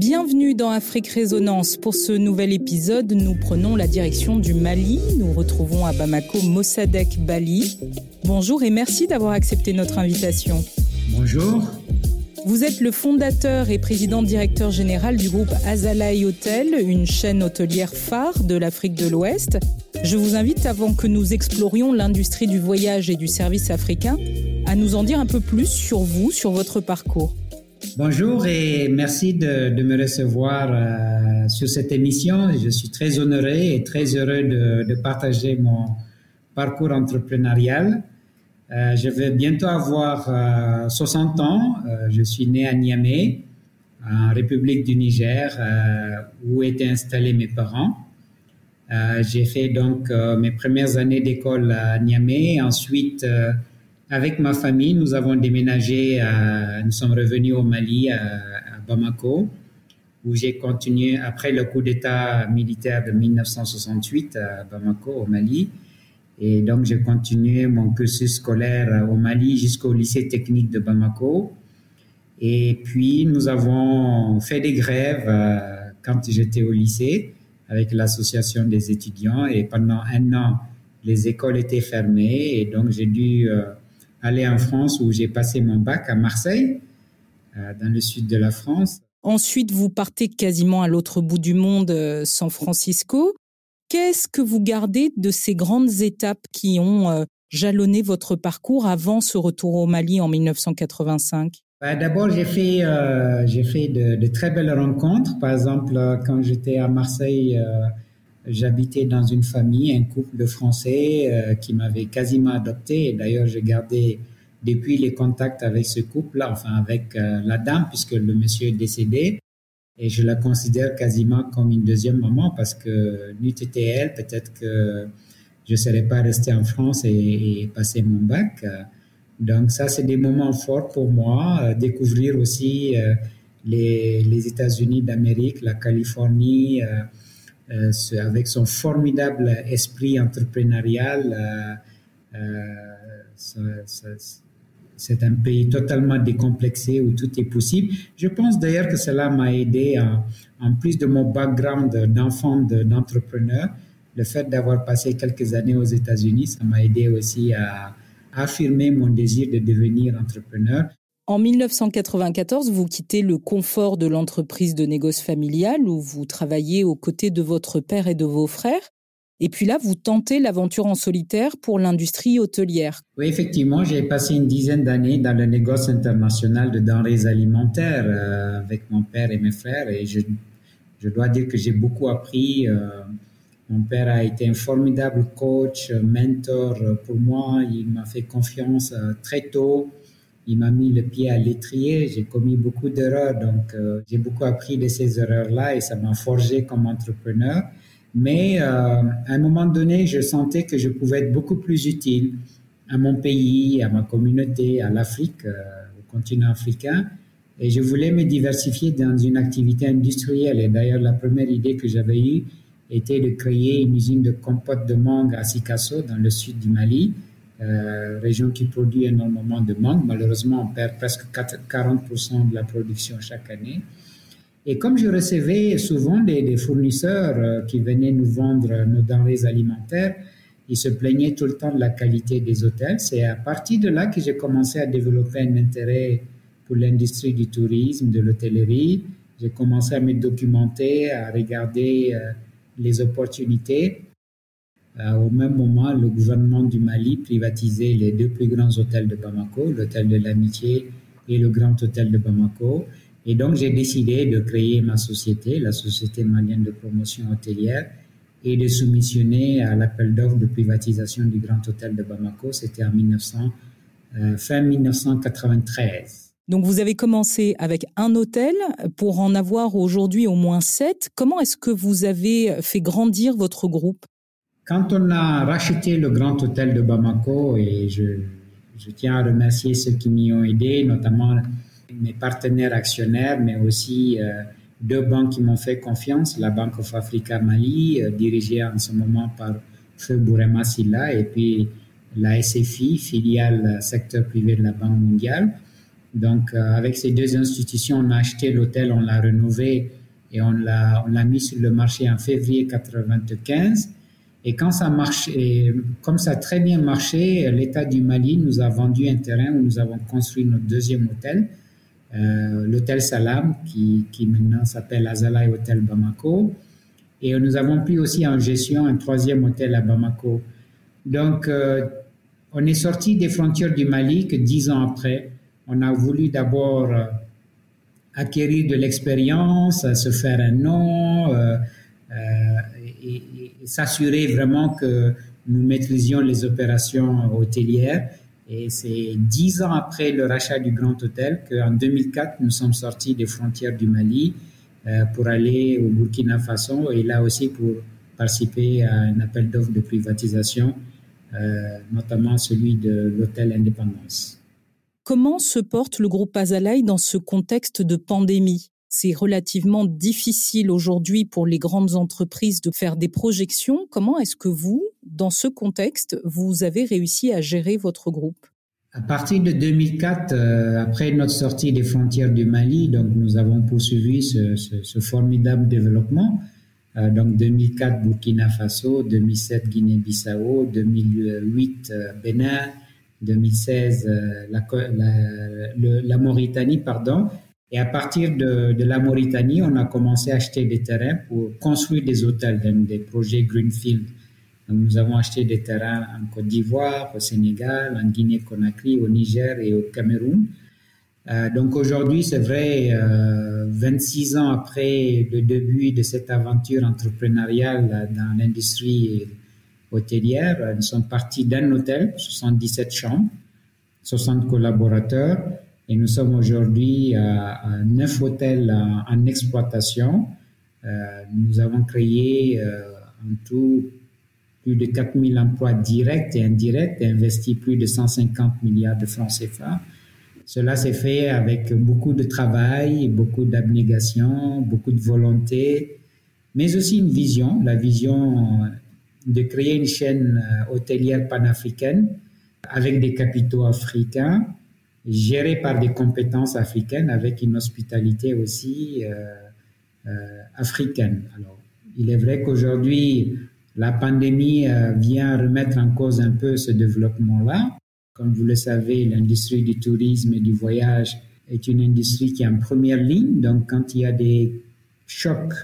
Bienvenue dans Afrique Résonance. Pour ce nouvel épisode, nous prenons la direction du Mali. Nous retrouvons à Bamako Mossadegh Bali. Bonjour et merci d'avoir accepté notre invitation. Bonjour. Vous êtes le fondateur et président directeur général du groupe Azalai Hotel, une chaîne hôtelière phare de l'Afrique de l'Ouest. Je vous invite, avant que nous explorions l'industrie du voyage et du service africain, à nous en dire un peu plus sur vous, sur votre parcours. Bonjour et merci de, me recevoir euh, sur cette émission. Je suis très honoré et très heureux de, partager mon parcours entrepreneurial. Euh, je vais bientôt avoir 60 euh, ans. je suis né à Niamey, en République du Niger, où étaient installés mes parents. J'ai fait donc mes premières années d'école à Niamey. Ensuite, avec ma famille, nous avons déménagé, nous sommes revenus au Mali, à, Bamako, où j'ai continué après le coup d'État militaire de 1968 à Bamako, au Mali. Et donc, j'ai continué mon cursus scolaire au Mali jusqu'au lycée technique de Bamako. Et puis, nous avons fait des grèves euh, quand j'étais au lycée avec l'association des étudiants. Et pendant un an, les écoles étaient fermées. Et donc, j'ai dû euh, aller en France où j'ai passé mon bac à Marseille, euh, dans le sud de la France. Ensuite, vous partez quasiment à l'autre bout du monde, euh, San Francisco. Qu'est-ce que vous gardez de ces grandes étapes qui ont euh, jalonné votre parcours avant ce retour au Mali en 1985 bah, D'abord, j'ai fait, j'ai fait de, de, très belles rencontres. Par exemple, quand j'étais à Marseille, J'habitais dans une famille, un couple de Français euh, qui m'avait quasiment adopté. D'ailleurs, j'ai gardé depuis les contacts avec ce couple-là, enfin avec euh, la dame, puisque le monsieur est décédé. Et je la considère quasiment comme une deuxième maman parce que n'eût été elle, peut-être que je ne serais pas resté en France et, et passer mon bac. Donc ça, c'est des moments forts pour moi. Euh, découvrir aussi les, États-Unis d'Amérique, la Californie. Avec son formidable esprit entrepreneurial. Euh, euh, c'est un pays totalement décomplexé où tout est possible. Je pense d'ailleurs que cela m'a aidé, en, plus de mon background d'enfant d'entrepreneur, le fait d'avoir passé quelques années aux États-Unis, ça m'a aidé aussi à affirmer mon désir de devenir entrepreneur. En 1994, vous quittez le confort de l'entreprise de négoce familiale où vous travaillez aux côtés de votre père et de vos frères. Et puis là, vous tentez l'aventure en solitaire pour l'industrie hôtelière. Oui, effectivement, j'ai passé une dizaine d'années dans le négoce international de denrées alimentaires euh, avec mon père et mes frères. Et je, dois dire que j'ai beaucoup appris. Euh, mon père a été un formidable coach, mentor pour moi. Il m'a fait confiance euh, très tôt il m'a mis le pied à l'étrier. J'ai commis beaucoup d'erreurs, donc euh, j'ai beaucoup appris de ces erreurs-là et ça m'a forgé comme entrepreneur. Mais euh, à un moment donné, je sentais que je pouvais être beaucoup plus utile à mon pays, à ma communauté, à l'Afrique, euh, au continent africain. Et je voulais me diversifier dans une activité industrielle. Et d'ailleurs, la première idée que j'avais eue était de créer une usine de compote de mangue à Sikasso, dans le sud du Mali. Euh, région qui produit énormément de mangue. Malheureusement, on perd presque 40% de la production chaque année. Et comme je recevais souvent des, fournisseurs euh, qui venaient nous vendre nos denrées alimentaires, ils se plaignaient tout le temps de la qualité des hôtels. C'est à partir de là que j'ai commencé à développer un intérêt pour l'industrie du tourisme, de l'hôtellerie. J'ai commencé à me documenter, à regarder euh, les opportunités. Euh, au même moment, le gouvernement du Mali privatisait les deux plus grands hôtels de Bamako, l'hôtel de l'Amitié et le Grand Hôtel de Bamako. Et donc, j'ai décidé de créer ma société, la Société malienne de promotion hôtelière, et de soumissionner à l'appel d'offres de privatisation du Grand Hôtel de Bamako. C'était en 1900, euh, fin 1993. Donc vous avez commencé avec un hôtel pour en avoir aujourd'hui au moins sept. Comment est-ce que vous avez fait grandir votre groupe? Quand on a racheté le Grand Hôtel de Bamako, et je, tiens à remercier ceux qui m'y ont aidé, notamment mes partenaires actionnaires, mais aussi euh, deux banques qui m'ont fait confiance, la Banque of Africa Mali, euh, dirigée en ce moment par Feu Bourema Silla, et puis la SFI, filiale secteur privé de la Banque mondiale. Donc, avec ces deux institutions, on a acheté l'hôtel, on l'a rénové et on l'a, mis sur le marché en février 95. Et quand ça marche, comme ça a très bien marché, l'État du Mali nous a vendu un terrain où nous avons construit notre deuxième hôtel, euh, l'hôtel Salam, qui, qui maintenant s'appelle Azalai Hotel Bamako. Et nous avons pris aussi en gestion un troisième hôtel à Bamako. Donc, euh, on est sorti des frontières du Mali que dix ans après. On a voulu d'abord euh, acquérir de l'expérience, se faire un nom s'assurer vraiment que nous maîtrisions les opérations hôtelières. Et c'est dix ans après le rachat du Grand Hôtel qu'en 2004, nous sommes sortis des frontières du Mali euh, pour aller au Burkina Faso et là aussi pour participer à un appel d'offres de privatisation, euh, notamment celui de l'hôtel Indépendance. Comment se porte le groupe Azalai dans ce contexte de pandémie? C'est relativement difficile aujourd'hui pour les grandes entreprises de faire des projections. Comment est-ce que vous, dans ce contexte, vous avez réussi à gérer votre groupe? À partir de 2004, euh, après notre sortie des frontières du Mali, donc nous avons poursuivi ce, formidable développement. Euh, donc 2004 Burkina Faso, 2007 Guinée-Bissau, 2008 euh, Bénin, 2016 euh, la, Mauritanie, pardon. Et à partir de, la Mauritanie, on a commencé à acheter des terrains pour construire des hôtels, des projets Greenfield. Nous avons acheté des terrains en Côte d'Ivoire, au Sénégal, en Guinée-Conakry, au Niger et au Cameroun. Euh, donc aujourd'hui, c'est vrai, euh, 26 ans après le début de cette aventure entrepreneuriale dans l'industrie hôtelière, nous sommes partis d'un hôtel, 77 chambres, 60 collaborateurs, et nous sommes aujourd'hui à, à 9 hôtels en, exploitation. Euh, nous avons créé euh, en tout plus de 4000 emplois directs et indirects et investi plus de 150 milliards de francs CFA. Cela s'est fait avec beaucoup de travail, beaucoup d'abnégation, beaucoup de volonté, mais aussi une vision, la vision de créer une chaîne hôtelière panafricaine avec des capitaux africains, gérée par des compétences africaines, avec une hospitalité aussi euh, euh, africaine. Alors, il est vrai qu'aujourd'hui, la pandémie euh, vient remettre en cause un peu ce développement-là. Comme vous le savez, l'industrie du tourisme et du voyage est une industrie qui est en première ligne. Donc, quand il y a des chocs,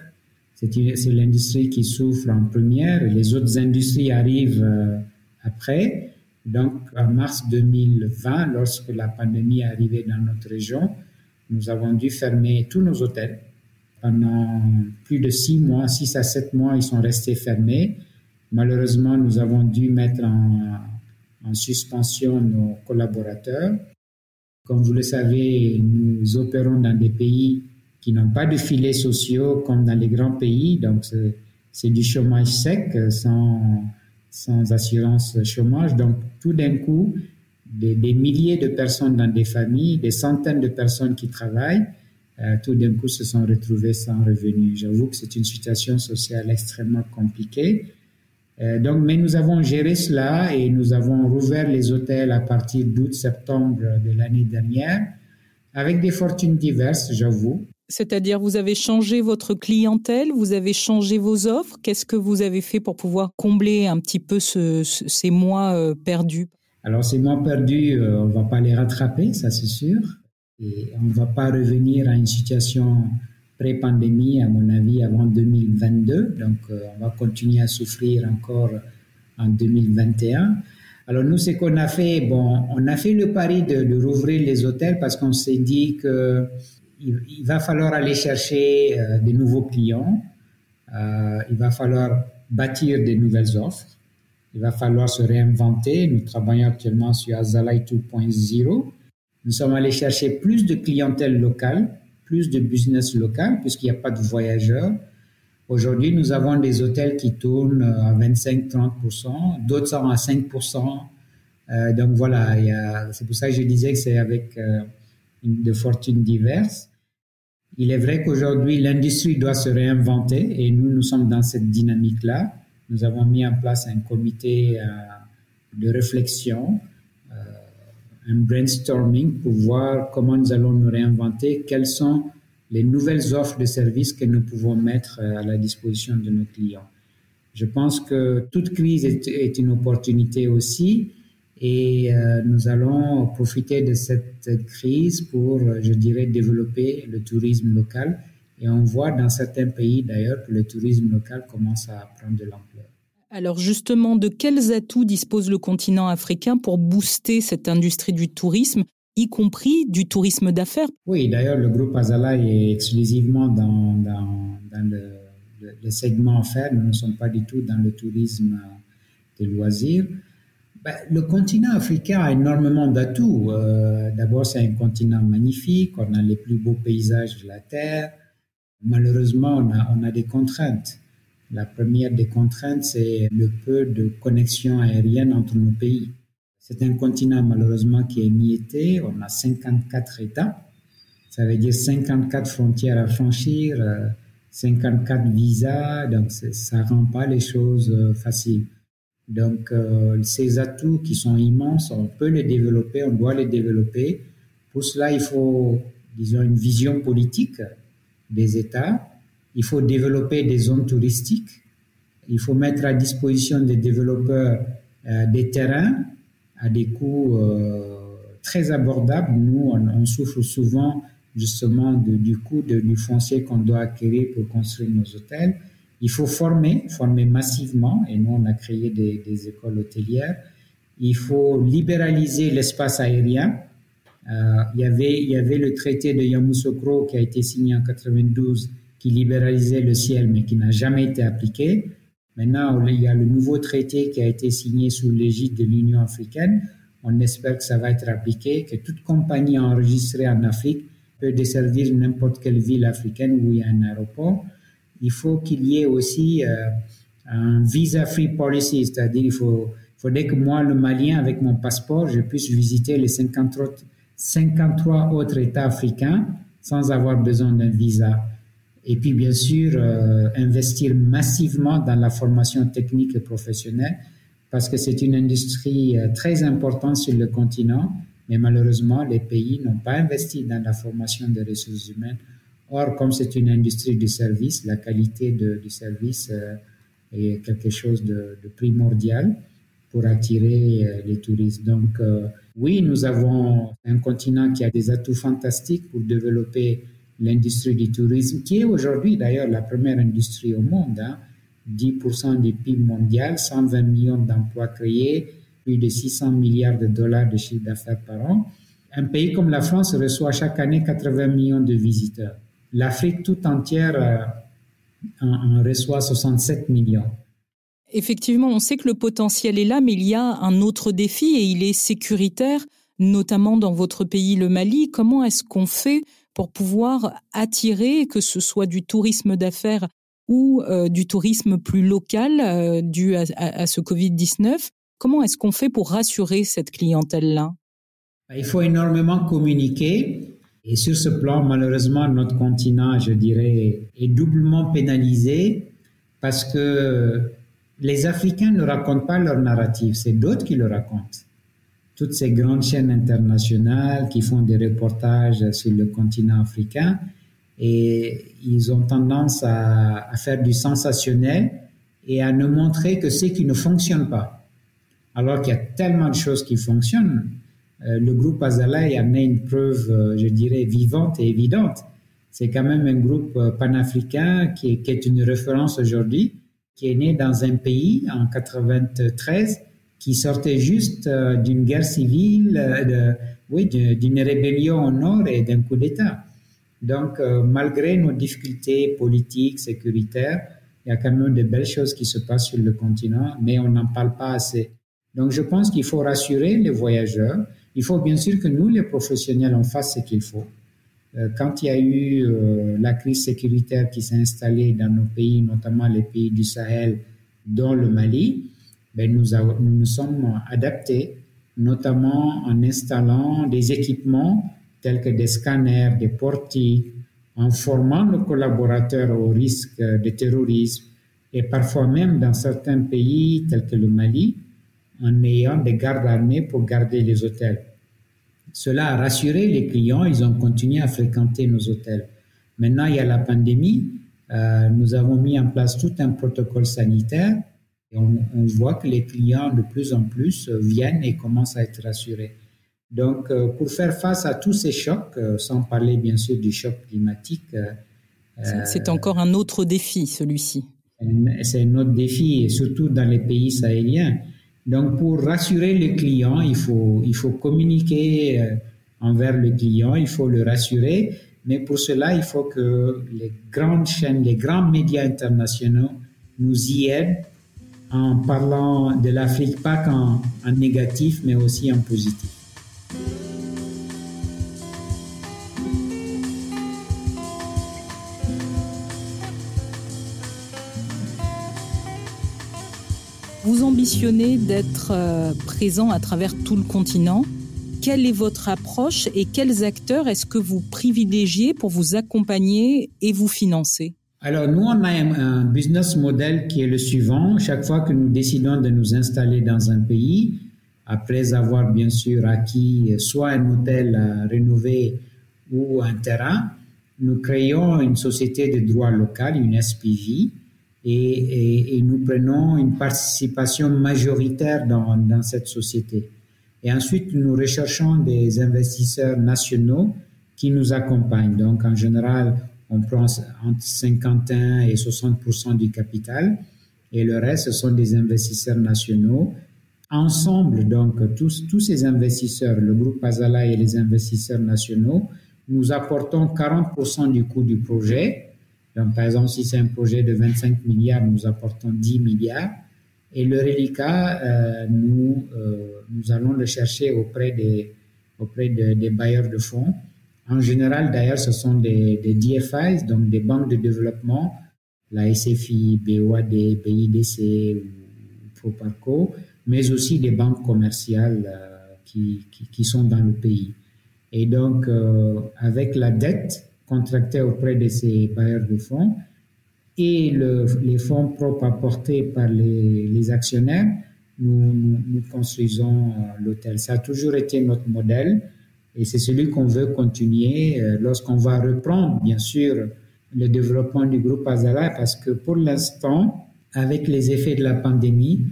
c'est l'industrie qui souffre en première les autres industries arrivent après. Donc, en mars 2020, lorsque la pandémie est arrivée dans notre région, nous avons dû fermer tous nos hôtels pendant plus de six mois, six à sept mois, ils sont restés fermés. Malheureusement, nous avons dû mettre en, en suspension nos collaborateurs. Comme vous le savez, nous opérons dans des pays qui n'ont pas de filets sociaux comme dans les grands pays. Donc, c'est du chômage sec sans, sans assurance chômage. Donc, tout d'un coup, des, milliers de personnes dans des familles, des centaines de personnes qui travaillent, euh, tout d'un coup se sont retrouvés sans revenus. J'avoue que c'est une situation sociale extrêmement compliquée. Euh, donc, mais nous avons géré cela et nous avons rouvert les hôtels à partir d'août-septembre de l'année dernière avec des fortunes diverses, j'avoue. C'est-à-dire, vous avez changé votre clientèle, vous avez changé vos offres. Qu'est-ce que vous avez fait pour pouvoir combler un petit peu ce, ce, ces mois euh, perdus? Alors, ces mois perdus, euh, on ne va pas les rattraper, ça c'est sûr. Et on ne va pas revenir à une situation pré-pandémie, à mon avis, avant 2022. Donc, euh, on va continuer à souffrir encore en 2021. Alors, nous, ce qu'on a fait, bon, on a fait le pari de, rouvrir les hôtels parce qu'on s'est dit que il, va falloir aller chercher euh, de nouveaux clients. Euh, il va falloir bâtir de nouvelles offres. Il va falloir se réinventer. Nous travaillons actuellement sur Azalai 2.0 nous sommes allés chercher plus de clientèle locale, plus de business local, puisqu'il n'y a pas de voyageurs. Aujourd'hui, nous avons des hôtels qui tournent à 25-30%, d'autres sont à 5%. Euh, donc voilà, c'est pour ça que je disais que c'est avec euh, de fortunes diverses. Il est vrai qu'aujourd'hui, l'industrie doit se réinventer et nous, nous sommes dans cette dynamique-là. Nous avons mis en place un comité euh, de réflexion un brainstorming pour voir comment nous allons nous réinventer, quelles sont les nouvelles offres de services que nous pouvons mettre à la disposition de nos clients. Je pense que toute crise est, une opportunité aussi et euh, nous allons profiter de cette crise pour, je dirais, développer le tourisme local. Et on voit dans certains pays d'ailleurs que le tourisme local commence à prendre de l'ampleur. Alors justement, de quels atouts dispose le continent africain pour booster cette industrie du tourisme, y compris du tourisme d'affaires Oui, d'ailleurs, le groupe Azala est exclusivement dans, le, segment affaires. Nous ne sommes pas du tout dans le tourisme de loisirs. Ben, le continent africain a énormément d'atouts. Euh, d'abord, c'est un continent magnifique, on a les plus beaux paysages de la Terre. Malheureusement, on a, des contraintes. La première des contraintes, c'est le peu de connexion aérienne entre nos pays. C'est un continent malheureusement qui est miété. On a 54 États. Ça veut dire 54 frontières à franchir, 54 euh, visas. Donc ça rend pas les choses euh, faciles. Donc euh, ces atouts qui sont immenses, on peut les développer, on doit les développer. Pour cela, il faut, disons, une vision politique des États il faut développer des zones touristiques. Il faut mettre à disposition des développeurs des terrains à des coûts euh, très abordables. Nous, on, souffre souvent justement du coût du foncier qu'on doit acquérir pour construire nos hôtels. Il faut former, former massivement, et nous, on a créé des, écoles hôtelières. Il faut libéraliser l'espace aérien. Euh, il, y avait, y avait le traité de Yamoussoukro qui a été signé en 92 qui libéralisait le ciel mais qui n'a jamais été appliqué. Maintenant, il y a le nouveau traité qui a été signé sous l'égide de l'Union africaine. On espère que ça va être appliqué, que toute compagnie enregistrée en Afrique peut desservir n'importe quelle ville africaine où il y a un aéroport. Il faut qu'il y ait aussi euh, un visa-free policy, c'est-à-dire il faut, faudrait que moi, le Malien, avec mon passeport, je puisse visiter les 53, 53 autres États africains sans avoir besoin d'un visa. Et puis, bien sûr, euh, investir massivement dans la formation technique et professionnelle, parce que c'est une industrie euh, très importante sur le continent, mais malheureusement, les pays n'ont pas investi dans la formation des ressources humaines. Or, comme c'est une industrie du service, la qualité du service euh, est quelque chose de, primordial pour attirer les touristes. Donc, oui, nous avons un continent qui a des atouts fantastiques pour développer l'industrie du tourisme, qui est aujourd'hui d'ailleurs la première industrie au monde. 10% hein. du PIB mondial, 120 millions d'emplois créés, plus de 600 milliards de dollars de chiffre d'affaires par an. Un pays comme la France reçoit chaque année 80 millions de visiteurs. L'Afrique tout entière euh, en, reçoit 67 millions. Effectivement, on sait que le potentiel est là, mais il y a un autre défi et il est sécuritaire, notamment dans votre pays, le Mali. Comment est-ce qu'on fait pour pouvoir attirer, que ce soit du tourisme d'affaires ou euh, du tourisme plus local euh, dû à, ce Covid-19. Comment est-ce qu'on fait pour rassurer cette clientèle-là? Il faut énormément communiquer. Et sur ce plan, malheureusement, notre continent, je dirais, est doublement pénalisé parce que les Africains ne racontent pas leur narrative, c'est d'autres qui le racontent toutes ces grandes chaînes internationales qui font des reportages sur le continent africain et ils ont tendance à, faire du sensationnel et à ne montrer que ce qui ne fonctionne pas. Alors qu'il y a tellement de choses qui fonctionnent. Euh, le groupe Azala en est une preuve, euh, je dirais, vivante et évidente. C'est quand même un groupe euh, panafricain qui qui est une référence aujourd'hui, qui est né dans un pays en 93 qui sortait juste euh, d'une guerre civile, euh, oui, d'une rébellion au nord et d'un coup d'État. Donc, euh, malgré nos difficultés politiques, sécuritaires, il y a quand même de belles choses qui se passent sur le continent, mais on n'en parle pas assez. Donc, je pense qu'il faut rassurer les voyageurs. Il faut bien sûr que nous, les professionnels, on fasse ce qu'il faut. Quand il y a eu la crise sécuritaire qui s'est installée dans nos pays, notamment les pays du Sahel, dont le Mali, ben, nous, nous sommes adaptés, notamment en installant des équipements tels que des scanners, des portiques, en formant nos collaborateurs au risque de terrorisme et parfois même dans certains pays tels que le Mali, en ayant des gardes armés pour garder les hôtels. cela a rassuré les clients, ils ont continué à fréquenter nos hôtels. Maintenant, il y a la pandémie, euh, nous avons mis en place tout un protocole sanitaire et on, on, voit que les clients de plus en plus viennent et commencent à être rassurés. Donc, euh, pour faire face à tous ces chocs, euh, sans parler bien sûr du choc climatique, c'est encore un autre défi, celui-ci. C'est un autre défi, et surtout dans les pays sahéliens. Donc, pour rassurer les clients, il faut, il faut communiquer euh, envers le client, il faut le rassurer, mais pour cela, il faut que les grandes chaînes, les grands médias internationaux nous y aident en parlant de l'Afrique pas qu'en en négatif, mais aussi en positif. Vous ambitionnez d'être euh, présent à travers tout le continent. Quelle est votre approche et quels acteurs est-ce que vous privilégiez pour vous accompagner et vous financer? Alors, nous, on a un business model qui est le suivant. Chaque fois que nous décidons de nous installer dans un pays, après avoir bien sûr acquis soit un hôtel à rénover ou un terrain, nous créons une société de droit local, une SPV, et, nous prenons une participation majoritaire dans, cette société. Et ensuite, nous recherchons des investisseurs nationaux qui nous accompagnent. Donc, en général, on prend entre 51 et 60% du capital, et le reste, ce sont des investisseurs nationaux. Ensemble, donc, tous, tous ces investisseurs, le groupe Azala et les investisseurs nationaux, nous apportons 40% du coût du projet donc, par exemple, si c'est un projet de 25 milliards, nous apportons 10 milliards. Et le reliquat, euh, nous, euh, nous allons le chercher auprès des, auprès de, des bailleurs de fonds. En général, d'ailleurs, ce sont des, des DFIs, donc des banques de développement, la SFI, BOAD, BIDC ou Proparco, mais aussi des banques commerciales euh, qui, qui, sont dans le pays. Et donc, euh, avec la dette, contractés auprès de ces bailleurs de fonds et le, les fonds propres apportés par les, actionnaires, nous, nous, nous construisons euh, l'hôtel. Ça a toujours été notre modèle et c'est celui qu'on veut continuer euh, lorsqu'on va reprendre, bien sûr, le développement du groupe Azala parce que pour l'instant, avec les effets de la pandémie,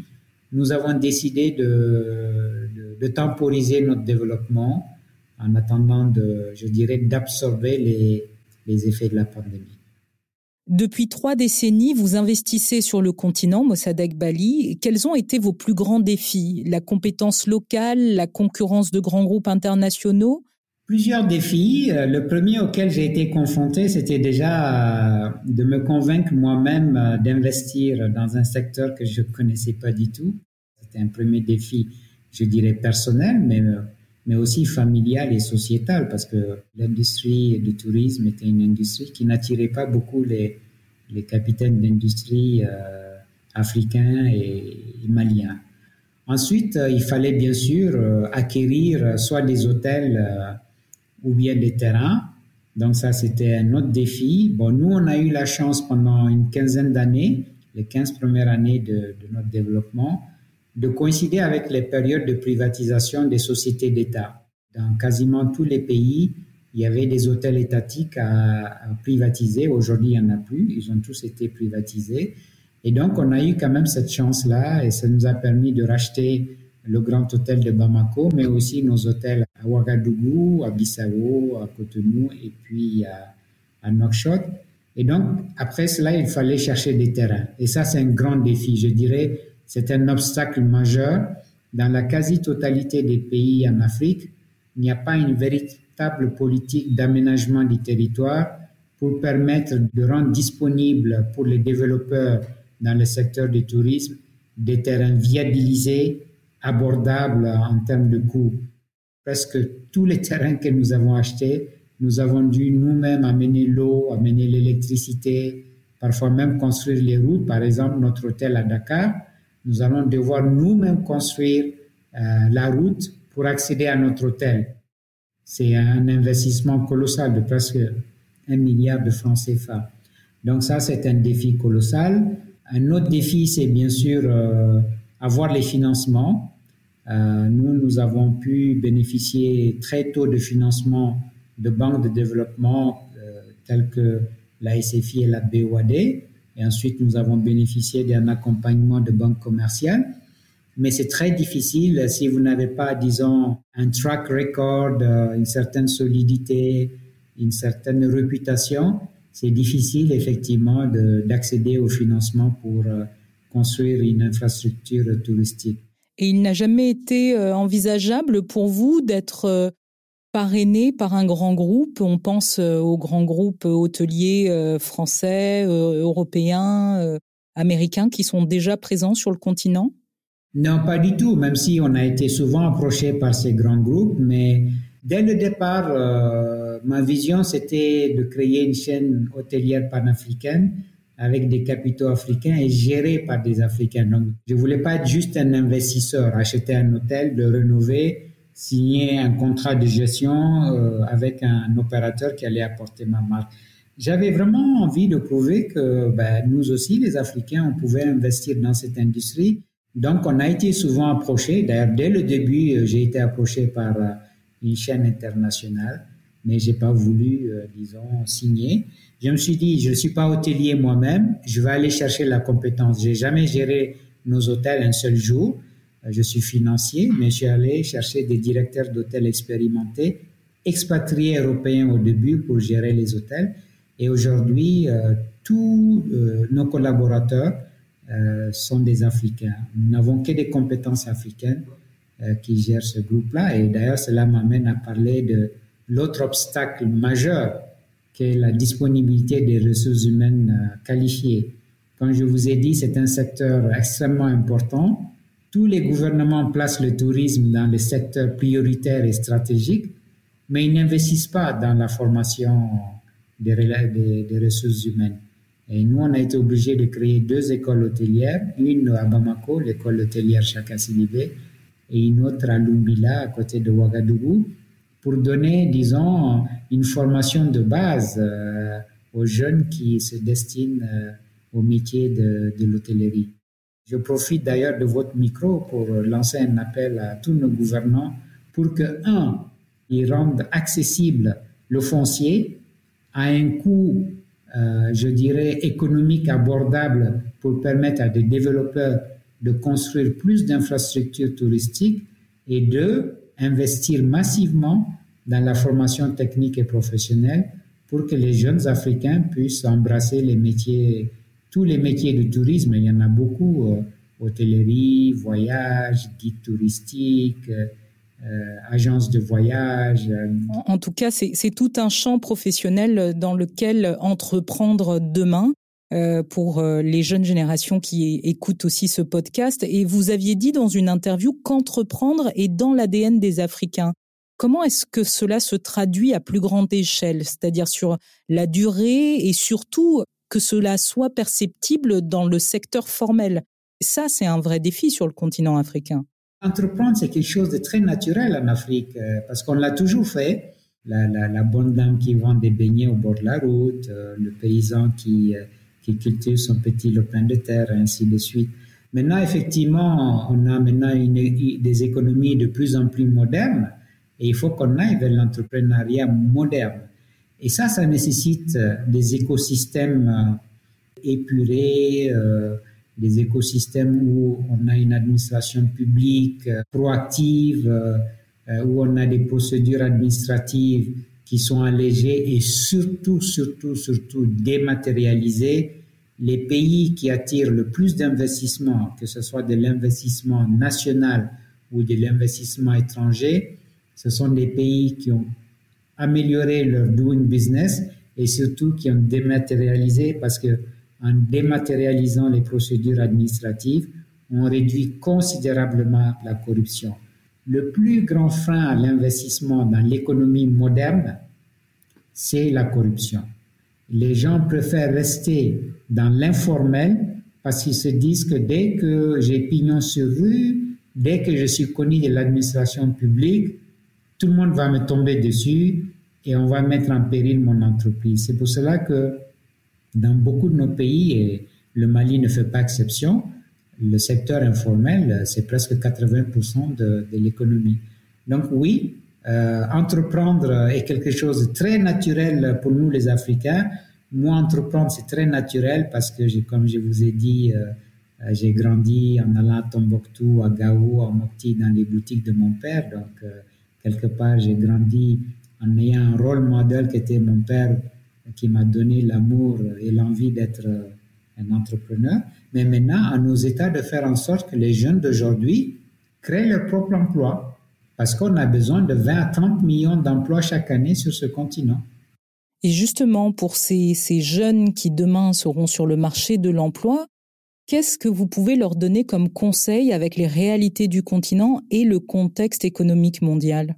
nous avons décidé de, temporiser notre développement en attendant, de, je dirais, d'absorber les effets de la pandémie. Depuis trois décennies, vous investissez sur le continent, Mossadegh Bali. Quels ont été vos plus grands défis? La compétence locale, la concurrence de grands groupes internationaux? Plusieurs défis. Euh, le premier auquel j'ai été confronté, c'était déjà euh, de me convaincre moi-même euh, d'investir dans un secteur que je ne connaissais pas du tout. C'était un premier défi, je dirais, personnel, mais mais aussi familiale et sociétale, parce que l'industrie du tourisme était une industrie qui n'attirait pas beaucoup les, les capitaines d'industrie euh, africains et, maliens. Ensuite, euh, il fallait bien sûr euh, acquérir soit des hôtels ou bien des terrains. Donc ça, c'était un autre défi. Bon, nous, on a eu la chance pendant une quinzaine d'années, les 15 premières années de, de notre développement, de coïncider avec les périodes de privatisation des sociétés d'État. Dans quasiment tous les pays, il y avait des hôtels étatiques à, privatiser. Aujourd'hui, il n'y en a plus. Ils ont tous été privatisés. Et donc, on a eu quand même cette chance-là et ça nous a permis de racheter le Grand Hôtel de Bamako, mais aussi nos hôtels à Ouagadougou, à Bissau, à Cotonou et puis à, à. Et donc, après cela, il fallait chercher des terrains. Et ça, c'est un grand défi. Je dirais, c'est un obstacle majeur. Dans la quasi-totalité des pays en Afrique, il n'y a pas une véritable politique d'aménagement du territoire pour permettre de rendre disponibles pour les développeurs dans le secteur du tourisme des terrains viabilisés, abordables en termes de coûts. Presque tous les terrains que nous avons achetés, nous avons dû nous-mêmes amener l'eau, amener l'électricité, parfois même construire les routes. Par exemple, notre hôtel à Dakar, nous allons devoir nous-mêmes construire euh, la route pour accéder à notre hôtel. C'est un investissement colossal de presque un milliard de francs CFA. Donc ça, c'est un défi colossal. Un autre défi, c'est bien sûr euh, avoir les financements. Euh, nous, nous avons pu bénéficier très tôt de financement de banques de développement euh, telles que la SFI et la BOAD. Et ensuite, nous avons bénéficié d'un accompagnement de banques commerciales. Mais c'est très difficile si vous n'avez pas, disons, un track record, euh, une certaine solidité, une certaine réputation. C'est difficile, effectivement, d'accéder au financement pour construire une infrastructure touristique. Et il n'a jamais été euh, envisageable pour vous d'être euh, parrainé par un grand groupe. On pense euh, aux grands groupes hôteliers français, européens, américains qui sont déjà présents sur le continent Non, pas du tout, même si on a été souvent approché par ces grands groupes. Mais dès le départ, ma vision, c'était de créer une chaîne hôtelière panafricaine avec des capitaux africains et gérés par des Africains. Donc, je voulais pas être juste un investisseur, acheter un hôtel, le rénover, signer un contrat de gestion euh, avec un opérateur qui allait apporter ma marque. J'avais vraiment envie de prouver que ben, nous aussi, les Africains, on pouvait investir dans cette industrie. Donc, on a été souvent approché. D'ailleurs, dès le début, euh, j'ai été approché par euh, une chaîne internationale, mais j'ai pas voulu, disons, signer je me suis dit, je ne suis pas hôtelier moi-même, je vais aller chercher la compétence. J'ai jamais géré nos hôtels un seul jour. Je suis financier, mais je suis allé chercher des directeurs d'hôtels expérimentés, expatriés européens au début pour gérer les hôtels. Et aujourd'hui, euh, tous euh, nos collaborateurs euh, sont des Africains. Nous n'avons que des compétences africaines qui gèrent ce groupe-là. Et d'ailleurs, cela m'amène à parler de l'autre obstacle majeur que la disponibilité des ressources humaines qualifiées. Comme je vous ai dit, c'est un secteur extrêmement important. Tous les gouvernements placent le tourisme dans les secteurs prioritaires et stratégiques, mais ils n'investissent pas dans la formation des, ressources humaines. Et nous, on a été obligés de créer deux écoles hôtelières, une à Bamako, l'école hôtelière Chaka Sidibé, et une autre à Lumbila, à côté de Ouagadougou, pour donner, disons, une formation de base euh, aux jeunes qui se destinent euh, au métier de l'hôtellerie. Je profite d'ailleurs de votre micro pour lancer un appel à tous nos gouvernants pour que, un, ils rendent accessible le foncier à un coût, euh, je dirais, économique abordable pour permettre à des développeurs de construire plus d'infrastructures touristiques et deux, investir massivement dans la formation technique et professionnelle pour que les jeunes Africains puissent embrasser les métiers, tous les métiers du tourisme. Il y en a beaucoup, euh, hôtellerie, voyage, guide touristique, euh, euh agence de voyage. En, tout cas, c'est tout un champ professionnel dans lequel entreprendre demain. Euh, pour euh, les jeunes générations qui écoutent aussi ce podcast. Et vous aviez dit dans une interview qu'entreprendre est dans l'ADN des Africains. Comment est-ce que cela se traduit à plus grande échelle, c'est-à-dire sur la durée et surtout que cela soit perceptible dans le secteur formel Ça, c'est un vrai défi sur le continent africain. Entreprendre, c'est quelque chose de très naturel en Afrique euh, parce qu'on l'a toujours fait. La, bonne dame qui vend des beignets au bord de la route, le paysan qui qui cultive son petit lopin de terre, ainsi de suite. Maintenant, effectivement, on a maintenant des économies de plus en plus modernes et il faut qu'on aille vers l'entrepreneuriat moderne. Et ça, ça nécessite euh, des écosystèmes euh, épurés, euh, des écosystèmes où on a une administration publique proactive, où on a des procédures administratives qui sont allégés et surtout, surtout, surtout dématérialisés. Les pays qui attirent le plus d'investissements, que ce soit de l'investissement national ou de l'investissement étranger, ce sont des pays qui ont amélioré leur doing business et surtout qui ont dématérialisé parce que en dématérialisant les procédures administratives, on réduit considérablement la corruption. Le plus grand frein à l'investissement dans l'économie moderne, c'est la corruption. Les gens préfèrent rester dans l'informel parce qu'ils se disent que dès que j'ai pignon sur rue, dès que je suis connu de l'administration publique, tout le monde va me tomber dessus et on va mettre en péril mon entreprise. C'est pour cela que dans beaucoup de nos pays, et le Mali ne fait pas exception, le secteur informel, c'est presque 80% de, l'économie. Donc oui, euh, entreprendre est quelque chose de très naturel pour nous les Africains. Moi, entreprendre, c'est très naturel parce que, comme je vous ai dit, euh, euh, j'ai grandi en allant à Tombouctou, à Gao, à Mopti, dans les boutiques de mon père. Donc, quelque part, j'ai grandi en ayant un rôle modèle qui était mon père, qui m'a donné l'amour et l'envie d'être un entrepreneur. Mais maintenant, à nos États de faire en sorte que les jeunes d'aujourd'hui créent leur propre emploi, parce qu'on a besoin de 20 à 30 millions d'emplois chaque année sur ce continent. Et justement, pour ces, ces jeunes qui demain seront sur le marché de l'emploi, qu'est-ce que vous pouvez leur donner comme conseil avec les réalités du continent et le contexte économique mondial?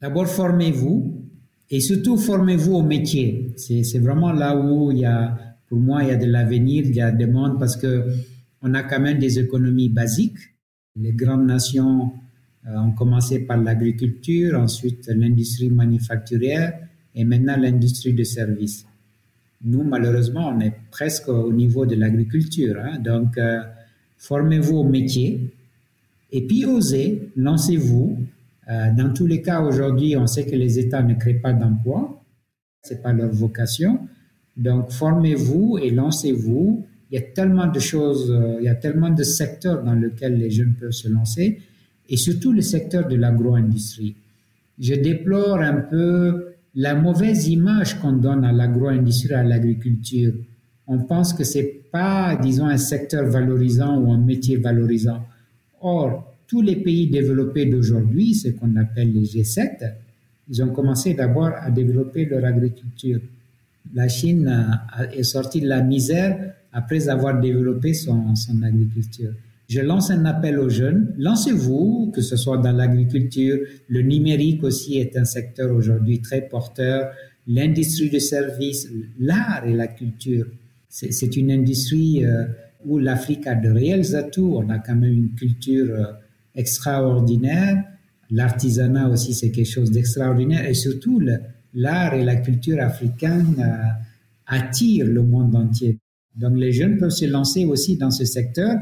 D'abord, formez-vous et surtout formez-vous au métier. C'est vraiment là où il y a pour moi, il y a de l'avenir, il y a des mondes parce que on a quand même des économies basiques. Les grandes nations euh, ont commencé par l'agriculture, ensuite l'industrie manufacturière et maintenant l'industrie de services. Nous, malheureusement, on est presque au niveau de l'agriculture. Hein. donc, euh, formez-vous au métier et puis osez, lancez-vous. Euh, dans tous les cas, aujourd'hui, on sait que les États ne créent pas d'emplois, c'est pas leur vocation. Donc, formez-vous et lancez-vous. Il y a tellement de choses, euh, il y a tellement de secteurs dans lesquels les jeunes peuvent se lancer, et surtout le secteur de l'agro-industrie. Je déplore un peu la mauvaise image qu'on donne à l'agro-industrie, à l'agriculture. On pense que c'est pas, disons, un secteur valorisant ou un métier valorisant. Or, tous les pays développés d'aujourd'hui, ce qu'on appelle les G7, ils ont commencé d'abord à développer leur agriculture la Chine est sortie de la misère après avoir développé son agriculture. Je lance un appel aux jeunes, lancez-vous, que ce soit dans l'agriculture, le numérique aussi est un secteur aujourd'hui très porteur, l'industrie de services, l'art et la culture. C'est une industrie euh, où l'Afrique a de réels atouts. On a quand même une culture euh, extraordinaire. L'artisanat aussi, c'est quelque chose d'extraordinaire. Et surtout, l'art et la culture africaine euh, attirent le monde entier. Donc les jeunes peuvent se lancer aussi dans ce secteur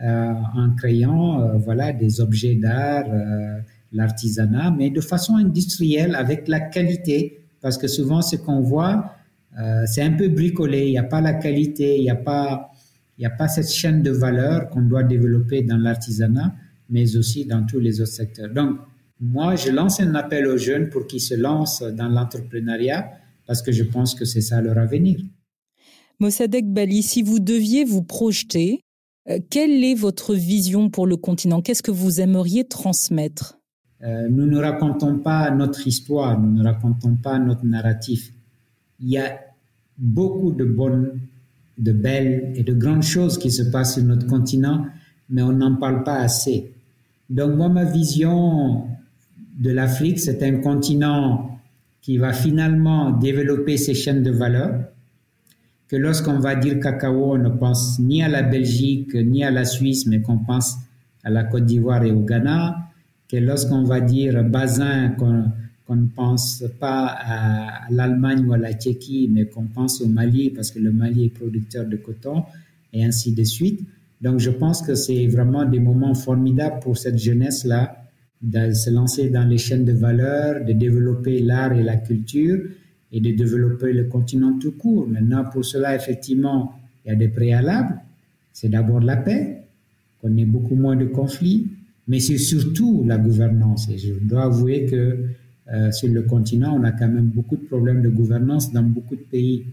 en créant euh, voilà des objets d'art, l'artisanat, mais de façon industrielle avec la qualité, parce que souvent ce qu'on voit c'est un peu bricolé, il n'y a pas la qualité, il n'y a pas il n'y a pas cette chaîne de valeur qu'on doit développer dans l'artisanat, mais aussi dans tous les autres secteurs. Donc, moi, je lance un appel aux jeunes pour qu'ils se lancent dans l'entrepreneuriat parce que je pense que c'est ça leur avenir. Mossadegh Bali, si vous deviez vous projeter, euh, quelle est votre vision pour le continent? Qu'est-ce que vous aimeriez transmettre? Euh, Nous ne racontons pas notre histoire, nous ne racontons pas notre narratif. Il y a beaucoup de bonnes, de belles et de grandes choses qui se passent sur notre continent, mais on n'en parle pas assez. Donc moi, ma vision de l'Afrique, c'est un continent qui va finalement développer ses chaînes de valeur, que lorsqu'on va dire cacao, on ne pense ni à la Belgique, ni à la Suisse, mais qu'on pense à la Côte d'Ivoire et au Ghana, que lorsqu'on va dire basin, qu'on ne pense pas à, l'Allemagne ou à la Tchéquie, mais qu'on pense au Mali, parce que le Mali est producteur de coton, et ainsi de suite. Donc je pense que c'est vraiment des moments formidables pour cette jeunesse-là de se lancer dans les chaînes de valeur, de développer l'art et la culture et de développer le continent tout court. Maintenant, pour cela, effectivement, il y a des préalables. C'est d'abord la paix, qu'on ait beaucoup moins de conflits, mais c'est surtout la gouvernance. Et je dois avouer que euh, sur le continent, on a quand même beaucoup de problèmes de gouvernance dans beaucoup de pays.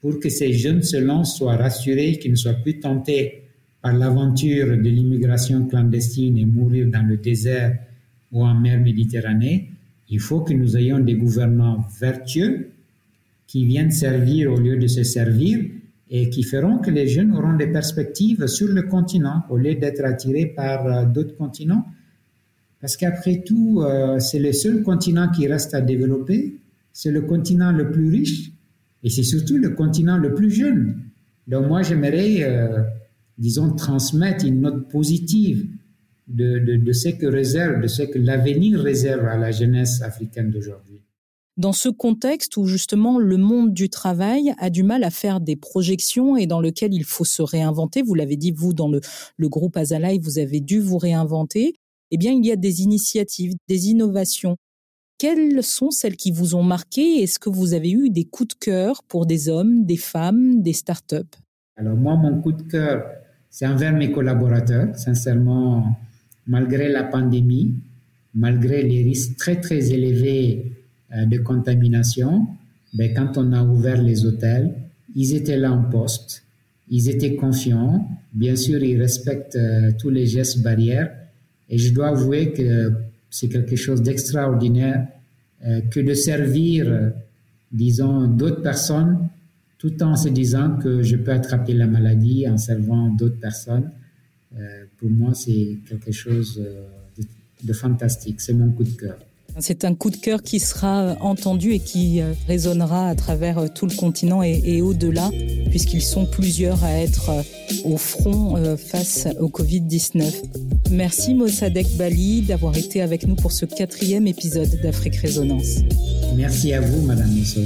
Pour que ces jeunes se lancent, soient rassurés, qu'ils ne soient plus tentés par l'aventure de l'immigration clandestine et mourir dans le désert ou en mer Méditerranée, il faut que nous ayons des gouvernements vertueux qui viennent servir au lieu de se servir et qui feront que les jeunes auront des perspectives sur le continent au lieu d'être attirés par euh, d'autres continents. Parce qu'après tout, euh, c'est le seul continent qui reste à développer, c'est le continent le plus riche et c'est surtout le continent le plus jeune. Donc moi, j'aimerais, euh, disons, transmettre une note positive de, ce que réserve, de ce que l'avenir réserve à la jeunesse africaine d'aujourd'hui. Dans ce contexte où justement le monde du travail a du mal à faire des projections et dans lequel il faut se réinventer, vous l'avez dit, vous, dans le, groupe Azalai, vous avez dû vous réinventer, eh bien, il y a des initiatives, des innovations. Quelles sont celles qui vous ont marqué? Est-ce que vous avez eu des coups de cœur pour des hommes, des femmes, des startups Alors moi, mon coup de cœur, c'est envers mes collaborateurs. Sincèrement, malgré la pandémie, malgré les risques très très élevés de contamination, ben, quand on a ouvert les hôtels, ils étaient là en poste, ils étaient confiants, bien sûr ils respectent euh, tous les gestes barrières et je dois avouer que c'est quelque chose d'extraordinaire euh, que de servir, disons, d'autres personnes tout en se disant que je peux attraper la maladie en servant d'autres personnes. Euh, pour moi, c'est quelque chose euh, de, de fantastique. C'est mon coup de cœur. C'est un coup de cœur qui sera entendu et qui euh, résonnera à travers euh, tout le continent et, au-delà, puisqu'ils sont plusieurs à être euh, au front face au Covid-19. Merci Mossadek Bali d'avoir été avec nous pour ce quatrième épisode d'Afrique Résonance. Merci à vous, Madame Mousso.